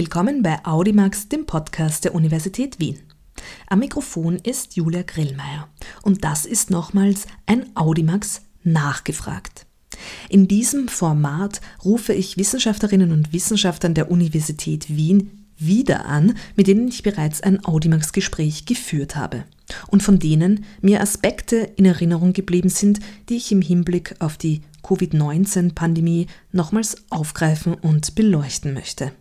Willkommen bei Audimax, dem Podcast der Universität Wien. Am Mikrofon ist Julia Grillmeier und das ist nochmals ein Audimax nachgefragt. In diesem Format rufe ich Wissenschaftlerinnen und Wissenschaftlern der Universität Wien wieder an, mit denen ich bereits ein Audimax-Gespräch geführt habe und von denen mir Aspekte in Erinnerung geblieben sind, die ich im Hinblick auf die Covid-19-Pandemie nochmals aufgreifen und beleuchten möchte.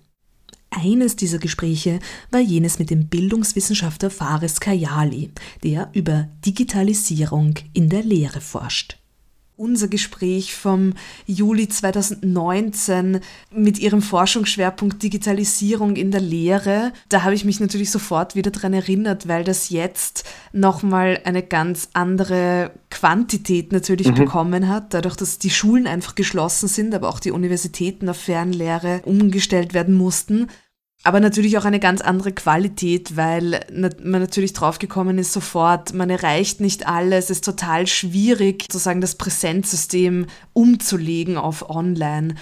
Eines dieser Gespräche war jenes mit dem Bildungswissenschaftler Fares Kayali, der über Digitalisierung in der Lehre forscht unser Gespräch vom Juli 2019 mit ihrem Forschungsschwerpunkt Digitalisierung in der Lehre. Da habe ich mich natürlich sofort wieder daran erinnert, weil das jetzt nochmal eine ganz andere Quantität natürlich mhm. bekommen hat, dadurch, dass die Schulen einfach geschlossen sind, aber auch die Universitäten auf Fernlehre umgestellt werden mussten aber natürlich auch eine ganz andere Qualität, weil man natürlich draufgekommen ist sofort, man erreicht nicht alles, es ist total schwierig, sozusagen das Präsenzsystem umzulegen auf online.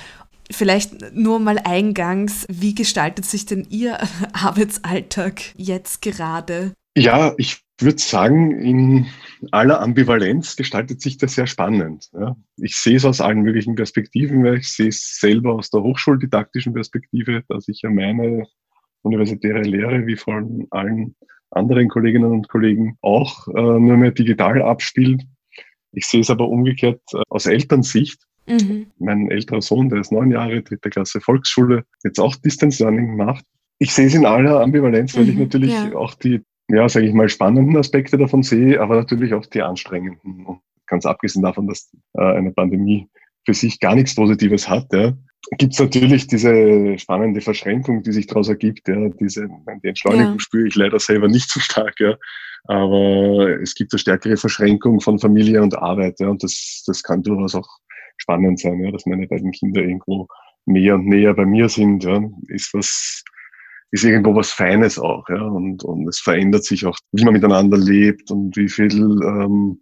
Vielleicht nur mal eingangs, wie gestaltet sich denn Ihr Arbeitsalltag jetzt gerade? Ja, ich würde sagen, in aller Ambivalenz gestaltet sich das sehr spannend. Ja. Ich sehe es aus allen möglichen Perspektiven, weil ich sehe es selber aus der hochschuldidaktischen Perspektive, dass ich ja meine universitäre Lehre wie von allen anderen Kolleginnen und Kollegen auch äh, nur mehr digital abspielt. Ich sehe es aber umgekehrt äh, aus Elternsicht. Mhm. Mein älterer Sohn, der ist neun Jahre, dritte Klasse Volksschule, jetzt auch Distance Learning macht. Ich sehe es in aller Ambivalenz, weil mhm, ich natürlich ja. auch die ja, sage ich mal, spannenden Aspekte davon sehe, aber natürlich auch die anstrengenden. Und ganz abgesehen davon, dass äh, eine Pandemie für sich gar nichts Positives hat, ja, gibt es natürlich diese spannende Verschränkung, die sich daraus ergibt. Ja, diese, die Entschleunigung ja. spüre ich leider selber nicht so stark, ja. Aber es gibt eine stärkere Verschränkung von Familie und Arbeit, ja, und das, das kann durchaus auch spannend sein, ja, dass meine beiden Kinder irgendwo mehr und näher bei mir sind, ja, ist was, ist irgendwo was Feines auch, ja. Und, und es verändert sich auch, wie man miteinander lebt und wie viel ähm,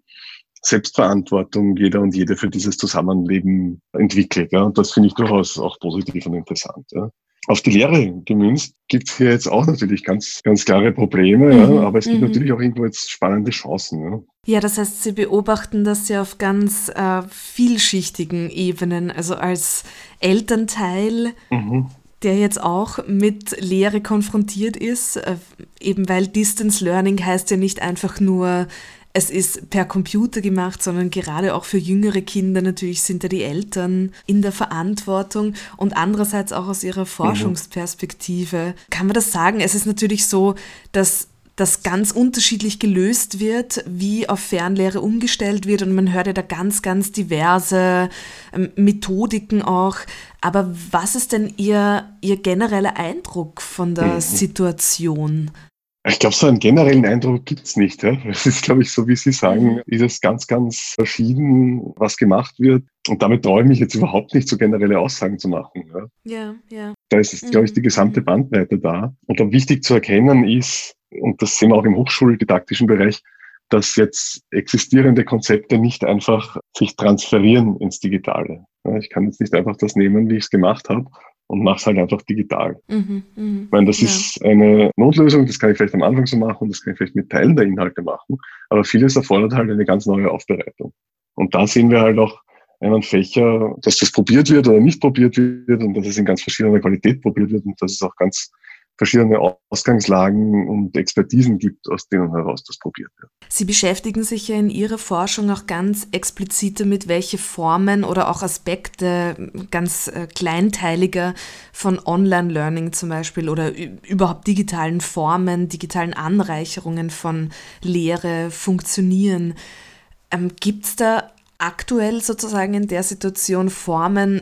Selbstverantwortung jeder und jede für dieses Zusammenleben entwickelt. Ja. Und das finde ich durchaus auch positiv und interessant. Ja. Auf die Lehre gemünzt gibt es hier jetzt auch natürlich ganz, ganz klare Probleme, mhm, ja, aber es gibt mhm. natürlich auch irgendwo jetzt spannende Chancen. Ja. Ja, das heißt, Sie beobachten das ja auf ganz äh, vielschichtigen Ebenen. Also als Elternteil mhm der jetzt auch mit Lehre konfrontiert ist, äh, eben weil Distance Learning heißt ja nicht einfach nur, es ist per Computer gemacht, sondern gerade auch für jüngere Kinder natürlich sind da die Eltern in der Verantwortung und andererseits auch aus ihrer Forschungsperspektive. Kann man das sagen? Es ist natürlich so, dass das ganz unterschiedlich gelöst wird, wie auf Fernlehre umgestellt wird. Und man hört ja da ganz, ganz diverse ähm, Methodiken auch. Aber was ist denn Ihr, Ihr genereller Eindruck von der mhm. Situation? Ich glaube, so einen generellen Eindruck gibt's nicht. Ja? Es ist, glaube ich, so wie Sie sagen, mhm. ist es ganz, ganz verschieden, was gemacht wird. Und damit traue ich mich jetzt überhaupt nicht, so generelle Aussagen zu machen. Ja, ja. ja. Da ist, glaube ich, die gesamte mhm. Bandbreite da. Und dann wichtig zu erkennen ist, und das sehen wir auch im hochschuldidaktischen Bereich, dass jetzt existierende Konzepte nicht einfach sich transferieren ins Digitale. Ich kann jetzt nicht einfach das nehmen, wie ich es gemacht habe und mache es halt einfach digital. Mhm, mh, ich meine, das ja. ist eine Notlösung, das kann ich vielleicht am Anfang so machen, das kann ich vielleicht mit Teilen der Inhalte machen, aber vieles erfordert halt eine ganz neue Aufbereitung. Und da sehen wir halt auch einen Fächer, dass das probiert wird oder nicht probiert wird und dass es in ganz verschiedener Qualität probiert wird und dass es auch ganz verschiedene Ausgangslagen und Expertisen gibt, aus denen heraus das probiert wird. Sie beschäftigen sich ja in Ihrer Forschung auch ganz explizit damit, welche Formen oder auch Aspekte ganz äh, kleinteiliger von Online-Learning zum Beispiel oder überhaupt digitalen Formen, digitalen Anreicherungen von Lehre funktionieren. Ähm, Gibt es da aktuell sozusagen in der Situation Formen,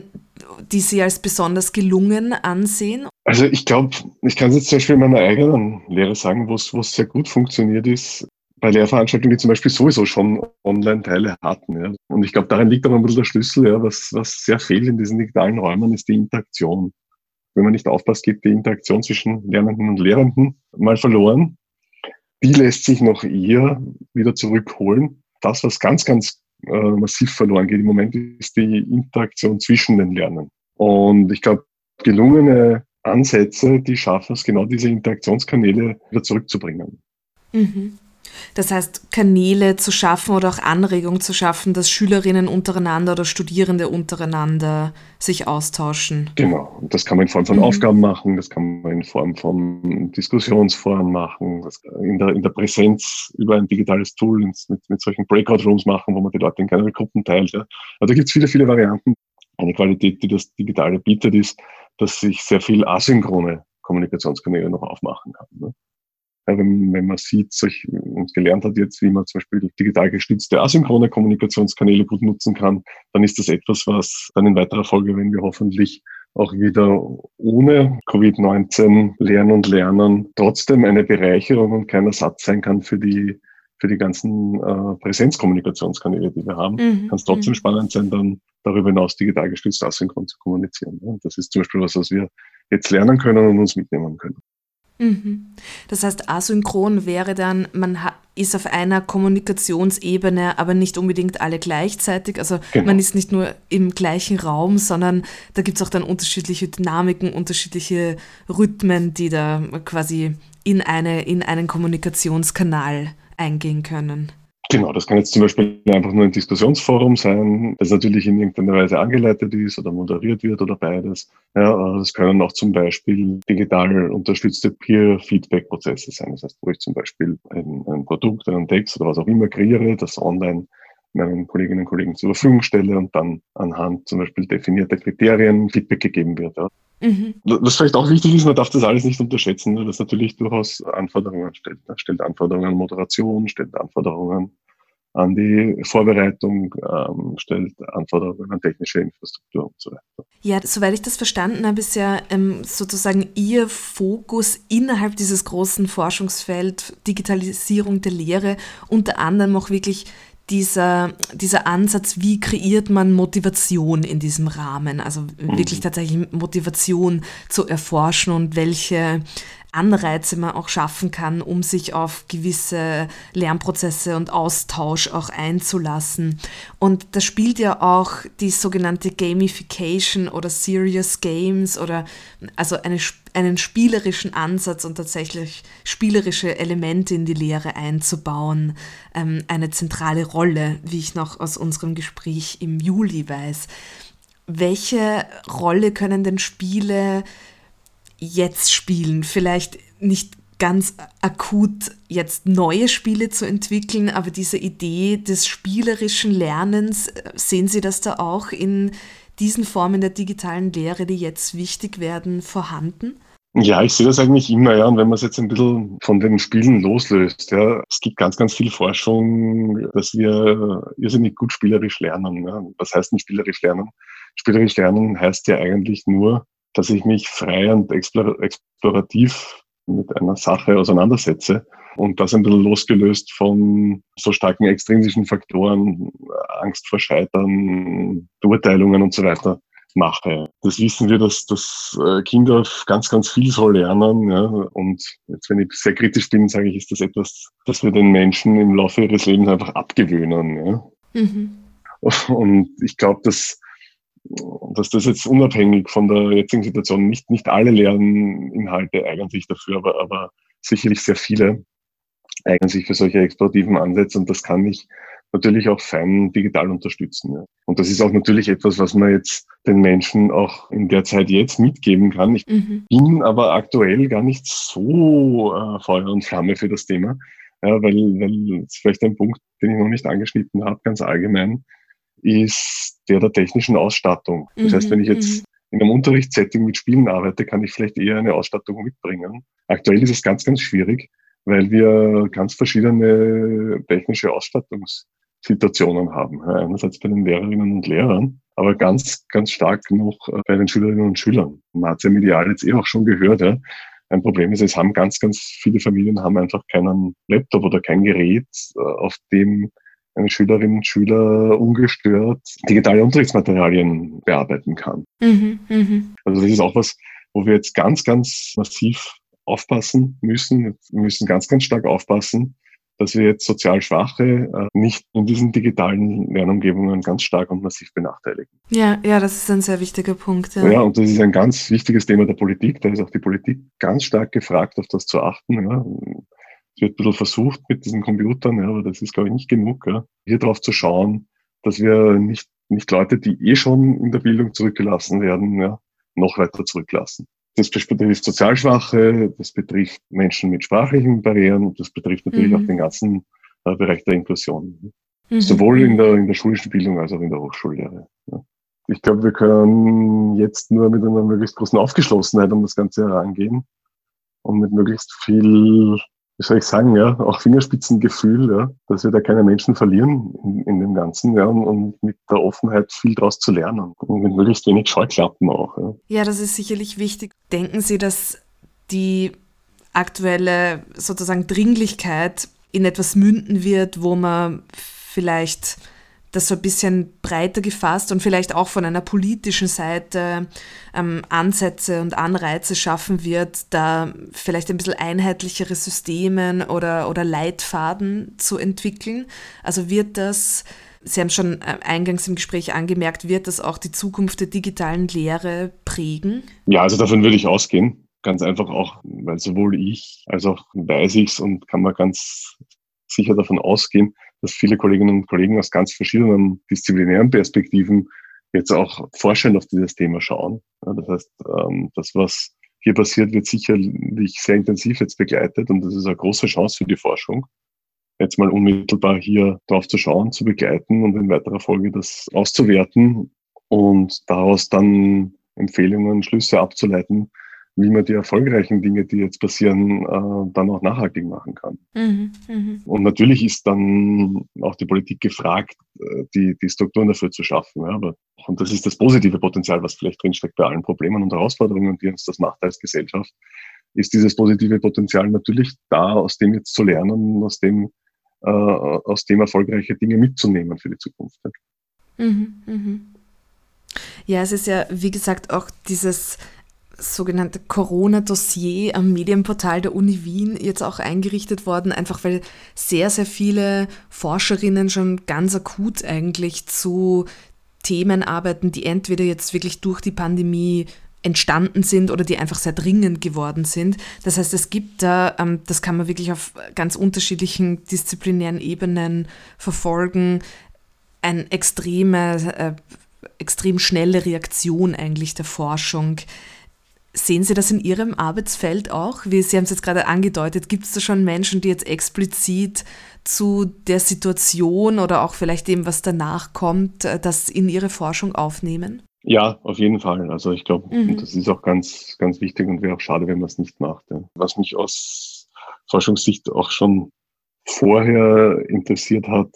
die Sie als besonders gelungen ansehen? Also ich glaube, ich kann es jetzt zum Beispiel in meiner eigenen Lehre sagen, wo es sehr gut funktioniert ist, bei Lehrveranstaltungen, die zum Beispiel sowieso schon Online-Teile hatten. Ja. Und ich glaube, darin liegt aber ein bisschen der Schlüssel, ja, was, was sehr fehlt in diesen digitalen Räumen, ist die Interaktion. Wenn man nicht aufpasst, geht die Interaktion zwischen Lernenden und Lehrenden mal verloren. Die lässt sich noch eher wieder zurückholen. Das, was ganz, ganz äh, massiv verloren geht im Moment, ist die Interaktion zwischen den Lernenden. Und ich glaube, gelungene Ansätze, die schaffen es, genau diese Interaktionskanäle wieder zurückzubringen. Mhm. Das heißt, Kanäle zu schaffen oder auch Anregungen zu schaffen, dass Schülerinnen untereinander oder Studierende untereinander sich austauschen. Genau. Und das kann man in Form von mhm. Aufgaben machen, das kann man in Form von Diskussionsforen machen, in der, in der Präsenz über ein digitales Tool mit, mit solchen Breakout-Rooms machen, wo man die Leute in kleinere Gruppen teilt. Ja. Also da gibt es viele, viele Varianten. Eine Qualität, die das Digitale bietet, ist, dass sich sehr viel asynchrone Kommunikationskanäle noch aufmachen kann. Ne? Wenn, wenn man sieht solch, und gelernt hat jetzt, wie man zum Beispiel digital gestützte asynchrone Kommunikationskanäle gut nutzen kann, dann ist das etwas, was dann in weiterer Folge, wenn wir hoffentlich auch wieder ohne Covid-19 lernen und lernen, trotzdem eine Bereicherung und kein Ersatz sein kann für die für die ganzen äh, Präsenzkommunikationskanäle, die wir haben, mhm. kann es trotzdem mhm. spannend sein, dann darüber hinaus digital gestützt asynchron zu kommunizieren. Ja? Das ist zum Beispiel was, was wir jetzt lernen können und uns mitnehmen können. Mhm. Das heißt, asynchron wäre dann, man ist auf einer Kommunikationsebene, aber nicht unbedingt alle gleichzeitig. Also genau. man ist nicht nur im gleichen Raum, sondern da gibt es auch dann unterschiedliche Dynamiken, unterschiedliche Rhythmen, die da quasi in, eine, in einen Kommunikationskanal eingehen können. Genau, das kann jetzt zum Beispiel einfach nur ein Diskussionsforum sein, das natürlich in irgendeiner Weise angeleitet ist oder moderiert wird oder beides. Ja, das können auch zum Beispiel digital unterstützte Peer-Feedback-Prozesse sein. Das heißt, wo ich zum Beispiel ein, ein Produkt, einen Text oder was auch immer kreiere, das online meinen Kolleginnen und Kollegen zur Verfügung stelle und dann anhand zum Beispiel definierter Kriterien Feedback gegeben wird. Ja. Mhm. Was vielleicht auch wichtig ist, man darf das alles nicht unterschätzen, weil das natürlich durchaus Anforderungen stellt. Das stellt Anforderungen an Moderation, stellt Anforderungen an die Vorbereitung, ähm, stellt Anforderungen an technische Infrastruktur und so weiter. Ja, soweit ich das verstanden habe, ist ja ähm, sozusagen Ihr Fokus innerhalb dieses großen Forschungsfeld Digitalisierung der Lehre unter anderem auch wirklich dieser, dieser Ansatz, wie kreiert man Motivation in diesem Rahmen, also mhm. wirklich tatsächlich Motivation zu erforschen und welche Anreize man auch schaffen kann, um sich auf gewisse Lernprozesse und Austausch auch einzulassen. Und da spielt ja auch die sogenannte Gamification oder Serious Games oder also eine, einen spielerischen Ansatz und tatsächlich spielerische Elemente in die Lehre einzubauen, ähm, eine zentrale Rolle, wie ich noch aus unserem Gespräch im Juli weiß. Welche Rolle können denn Spiele jetzt spielen. Vielleicht nicht ganz akut jetzt neue Spiele zu entwickeln, aber diese Idee des spielerischen Lernens, äh, sehen Sie das da auch in diesen Formen der digitalen Lehre, die jetzt wichtig werden, vorhanden? Ja, ich sehe das eigentlich immer, ja. Und wenn man es jetzt ein bisschen von den Spielen loslöst, ja, es gibt ganz, ganz viel Forschung, dass wir irrsinnig gut spielerisch lernen. Ja. Was heißt denn spielerisch lernen? Spielerisch lernen heißt ja eigentlich nur, dass ich mich frei und explorativ mit einer Sache auseinandersetze und das ein bisschen losgelöst von so starken extrinsischen Faktoren, Angst vor Scheitern, Beurteilungen und so weiter mache. Das wissen wir, dass, dass äh, Kinder ganz, ganz viel so lernen. Ja? Und jetzt, wenn ich sehr kritisch bin, sage ich, ist das etwas, das wir den Menschen im Laufe ihres Lebens einfach abgewöhnen. Ja? Mhm. Und ich glaube, dass dass das jetzt unabhängig von der jetzigen Situation nicht, nicht alle Lerninhalte eignen sich dafür, aber, aber sicherlich sehr viele eignen sich für solche explorativen Ansätze und das kann ich natürlich auch fein digital unterstützen. Ja. Und das ist auch natürlich etwas, was man jetzt den Menschen auch in der Zeit jetzt mitgeben kann. Ich mhm. bin aber aktuell gar nicht so äh, Feuer und Flamme für das Thema, ja, weil, weil ist vielleicht ein Punkt, den ich noch nicht angeschnitten habe, ganz allgemein ist der der technischen Ausstattung. Das mhm, heißt, wenn ich jetzt mhm. in einem Unterrichtssetting mit Spielen arbeite, kann ich vielleicht eher eine Ausstattung mitbringen. Aktuell ist es ganz, ganz schwierig, weil wir ganz verschiedene technische Ausstattungssituationen haben. Einerseits bei den Lehrerinnen und Lehrern, aber ganz, ganz stark noch bei den Schülerinnen und Schülern. Man hat es ja medial jetzt eh auch schon gehört. Ja. Ein Problem ist, es haben ganz, ganz viele Familien haben einfach keinen Laptop oder kein Gerät, äh, auf dem eine Schülerin und Schüler ungestört digitale Unterrichtsmaterialien bearbeiten kann. Mhm, mh. Also das ist auch was, wo wir jetzt ganz, ganz massiv aufpassen müssen. Wir müssen ganz, ganz stark aufpassen, dass wir jetzt sozial Schwache äh, nicht in diesen digitalen Lernumgebungen ganz stark und massiv benachteiligen. Ja, ja, das ist ein sehr wichtiger Punkt. Ja. ja, und das ist ein ganz wichtiges Thema der Politik. Da ist auch die Politik ganz stark gefragt, auf das zu achten. Ja. Es wird ein bisschen versucht mit diesen Computern, ja, aber das ist, glaube ich, nicht genug. Ja. Hier drauf zu schauen, dass wir nicht, nicht Leute, die eh schon in der Bildung zurückgelassen werden, ja, noch weiter zurücklassen. Das betrifft Sozialschwache, das betrifft Menschen mit sprachlichen Barrieren und das betrifft natürlich mhm. auch den ganzen äh, Bereich der Inklusion. Mhm. Sowohl in der, in der schulischen Bildung als auch in der Hochschullehre. Ja. Ich glaube, wir können jetzt nur mit einer möglichst großen Aufgeschlossenheit um das Ganze herangehen und mit möglichst viel wie soll ich sagen, ja, auch Fingerspitzengefühl, ja, dass wir da keine Menschen verlieren in, in dem Ganzen, ja, und, und, mit der Offenheit viel daraus zu lernen und mit möglichst wenig Scheuklappen auch. Ja. ja, das ist sicherlich wichtig. Denken Sie, dass die aktuelle sozusagen Dringlichkeit in etwas münden wird, wo man vielleicht das so ein bisschen breiter gefasst und vielleicht auch von einer politischen Seite ähm, Ansätze und Anreize schaffen wird, da vielleicht ein bisschen einheitlichere Systeme oder, oder Leitfaden zu entwickeln. Also wird das, Sie haben schon äh, eingangs im Gespräch angemerkt, wird das auch die Zukunft der digitalen Lehre prägen? Ja, also davon würde ich ausgehen. Ganz einfach auch, weil sowohl ich als auch weiß ich es und kann man ganz sicher davon ausgehen, dass viele Kolleginnen und Kollegen aus ganz verschiedenen disziplinären Perspektiven jetzt auch forschend auf dieses Thema schauen. das heißt, ähm, das, was hier passiert, wird sicherlich sehr intensiv jetzt begleitet und das ist eine große Chance für die Forschung, jetzt mal unmittelbar hier drauf zu schauen, zu begleiten und in weiterer Folge das auszuwerten und daraus dann Empfehlungen, Schlüsse abzuleiten, wie man die erfolgreichen Dinge, die jetzt passieren, äh, dann auch nachhaltig machen kann. Mhm, mh. Und natürlich ist dann auch die Politik gefragt, äh, die, die Strukturen dafür zu schaffen. Ja, aber, und das ist das positive Potenzial, was vielleicht drinsteckt bei allen Problemen und Herausforderungen, die uns das macht als Gesellschaft, ist dieses positive Potenzial natürlich da, aus dem jetzt zu lernen, aus dem, äh, aus dem erfolgreiche Dinge mitzunehmen für die Zukunft. Mhm, mh. Ja, es ist ja, wie gesagt, auch dieses sogenannte Corona-Dossier am Medienportal der Uni Wien jetzt auch eingerichtet worden, einfach weil sehr, sehr viele Forscherinnen schon ganz akut eigentlich zu Themen arbeiten, die entweder jetzt wirklich durch die Pandemie entstanden sind oder die einfach sehr dringend geworden sind. Das heißt, es gibt da, ähm, das kann man wirklich auf ganz unterschiedlichen disziplinären Ebenen verfolgen, eine extreme, äh, extrem schnelle Reaktion eigentlich der Forschung Sehen Sie das in Ihrem Arbeitsfeld auch? Wie Sie haben es jetzt gerade angedeutet, gibt es da schon Menschen, die jetzt explizit zu der Situation oder auch vielleicht dem, was danach kommt, äh, das in ihre Forschung aufnehmen? Ja, auf jeden Fall. Also ich glaube, mhm. das ist auch ganz, ganz wichtig und wäre auch schade, wenn man es nicht macht. Was mich aus Forschungssicht auch schon vorher interessiert hat,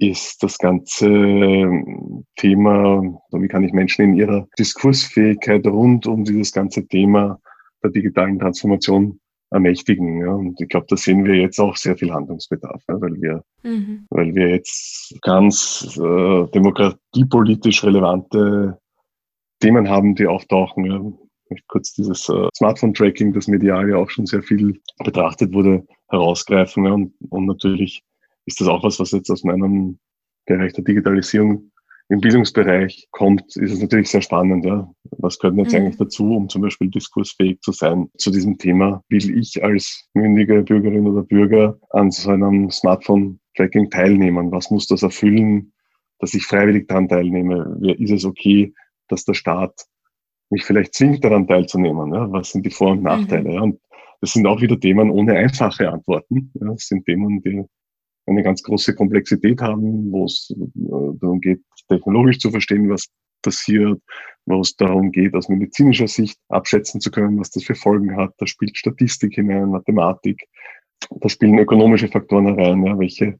ist das ganze ähm, Thema, wie kann ich Menschen in ihrer Diskursfähigkeit rund um dieses ganze Thema der digitalen Transformation ermächtigen. Ja. Und ich glaube, da sehen wir jetzt auch sehr viel Handlungsbedarf, ja, weil wir, mhm. weil wir jetzt ganz äh, demokratiepolitisch relevante Themen haben, die auftauchen. Ja. Ich möchte kurz dieses äh, Smartphone-Tracking, das medial ja auch schon sehr viel betrachtet wurde, herausgreifen. Ja. Und, und natürlich ist das auch was, was jetzt aus meinem Bereich der Digitalisierung im Bildungsbereich kommt, ist es natürlich sehr spannend. Ja. Was gehört jetzt mhm. eigentlich dazu, um zum Beispiel diskursfähig zu sein zu diesem Thema? Will ich als mündige Bürgerin oder Bürger an so einem Smartphone-Tracking teilnehmen? Was muss das erfüllen, dass ich freiwillig daran teilnehme? Ist es okay, dass der Staat mich vielleicht zwingt, daran teilzunehmen? Ja? Was sind die Vor- und Nachteile? Mhm. Ja? Und das sind auch wieder Themen ohne einfache Antworten. Ja? Das sind Themen, die eine ganz große Komplexität haben, wo es äh, darum geht, technologisch zu verstehen, was passiert, wo es darum geht, aus medizinischer Sicht abschätzen zu können, was das für Folgen hat. Da spielt Statistik hinein, Mathematik, da spielen ökonomische Faktoren herein, ja, welche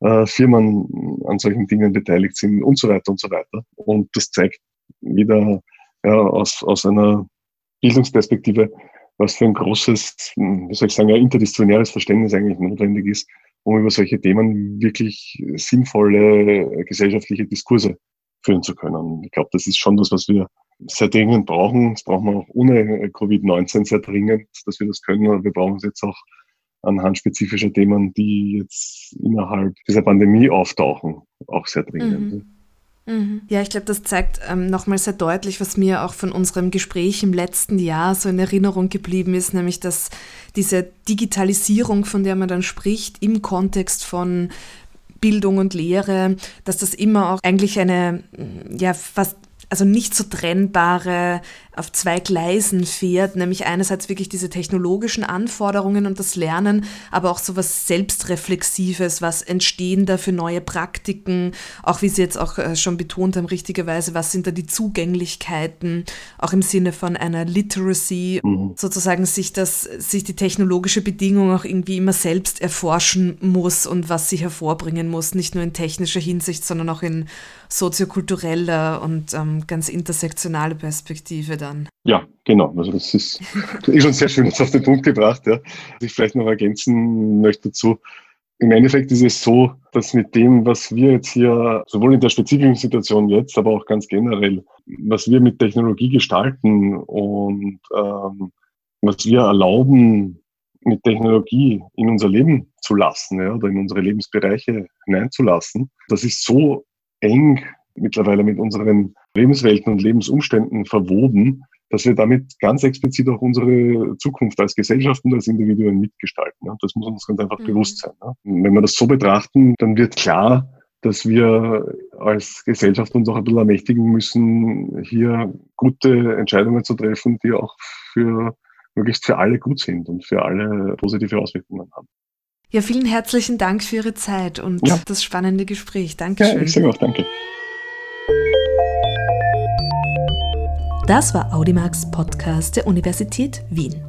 äh, Firmen an solchen Dingen beteiligt sind und so weiter und so weiter. Und das zeigt wieder ja, aus, aus einer Bildungsperspektive, was für ein großes, wie soll ich sagen, ein interdisziplinäres Verständnis eigentlich notwendig ist, um über solche Themen wirklich sinnvolle gesellschaftliche Diskurse führen zu können. Ich glaube, das ist schon das, was wir sehr dringend brauchen. Das brauchen wir auch ohne Covid-19 sehr dringend, dass wir das können. Aber wir brauchen es jetzt auch anhand spezifischer Themen, die jetzt innerhalb dieser Pandemie auftauchen, auch sehr dringend. Mhm. Mhm. Ja, ich glaube, das zeigt ähm, nochmal sehr deutlich, was mir auch von unserem Gespräch im letzten Jahr so in Erinnerung geblieben ist, nämlich dass diese Digitalisierung, von der man dann spricht, im Kontext von Bildung und Lehre, dass das immer auch eigentlich eine, ja, fast also nicht so trennbare auf zwei Gleisen fährt, nämlich einerseits wirklich diese technologischen Anforderungen und das Lernen, aber auch so was Selbstreflexives, was entstehen da für neue Praktiken, auch wie Sie jetzt auch äh, schon betont haben, richtigerweise, was sind da die Zugänglichkeiten, auch im Sinne von einer Literacy, mhm. sozusagen sich das, sich die technologische Bedingung auch irgendwie immer selbst erforschen muss und was sie hervorbringen muss, nicht nur in technischer Hinsicht, sondern auch in soziokultureller und ähm, ganz intersektionale Perspektive da dann. Ja, genau. Also das ist, ist schon sehr schön jetzt auf den Punkt gebracht. Ja. Was ich vielleicht noch ergänzen möchte dazu. Im Endeffekt ist es so, dass mit dem, was wir jetzt hier, sowohl in der spezifischen Situation jetzt, aber auch ganz generell, was wir mit Technologie gestalten und ähm, was wir erlauben, mit Technologie in unser Leben zu lassen ja, oder in unsere Lebensbereiche hineinzulassen, das ist so eng mittlerweile mit unseren Lebenswelten und Lebensumständen verwoben, dass wir damit ganz explizit auch unsere Zukunft als Gesellschaft und als Individuen mitgestalten. Das muss uns ganz einfach mhm. bewusst sein. Wenn wir das so betrachten, dann wird klar, dass wir als Gesellschaft uns auch ein bisschen ermächtigen müssen, hier gute Entscheidungen zu treffen, die auch für möglichst für alle gut sind und für alle positive Auswirkungen haben. Ja, vielen herzlichen Dank für Ihre Zeit und ja. das spannende Gespräch. Dankeschön. Ja, ich sage auch danke. Das war Audimax Podcast der Universität Wien.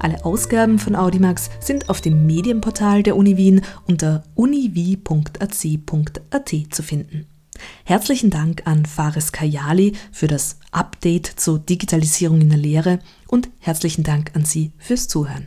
Alle Ausgaben von Audimax sind auf dem Medienportal der Uni Wien unter univi.ac.at zu finden. Herzlichen Dank an Fares Kayali für das Update zur Digitalisierung in der Lehre und herzlichen Dank an Sie fürs Zuhören.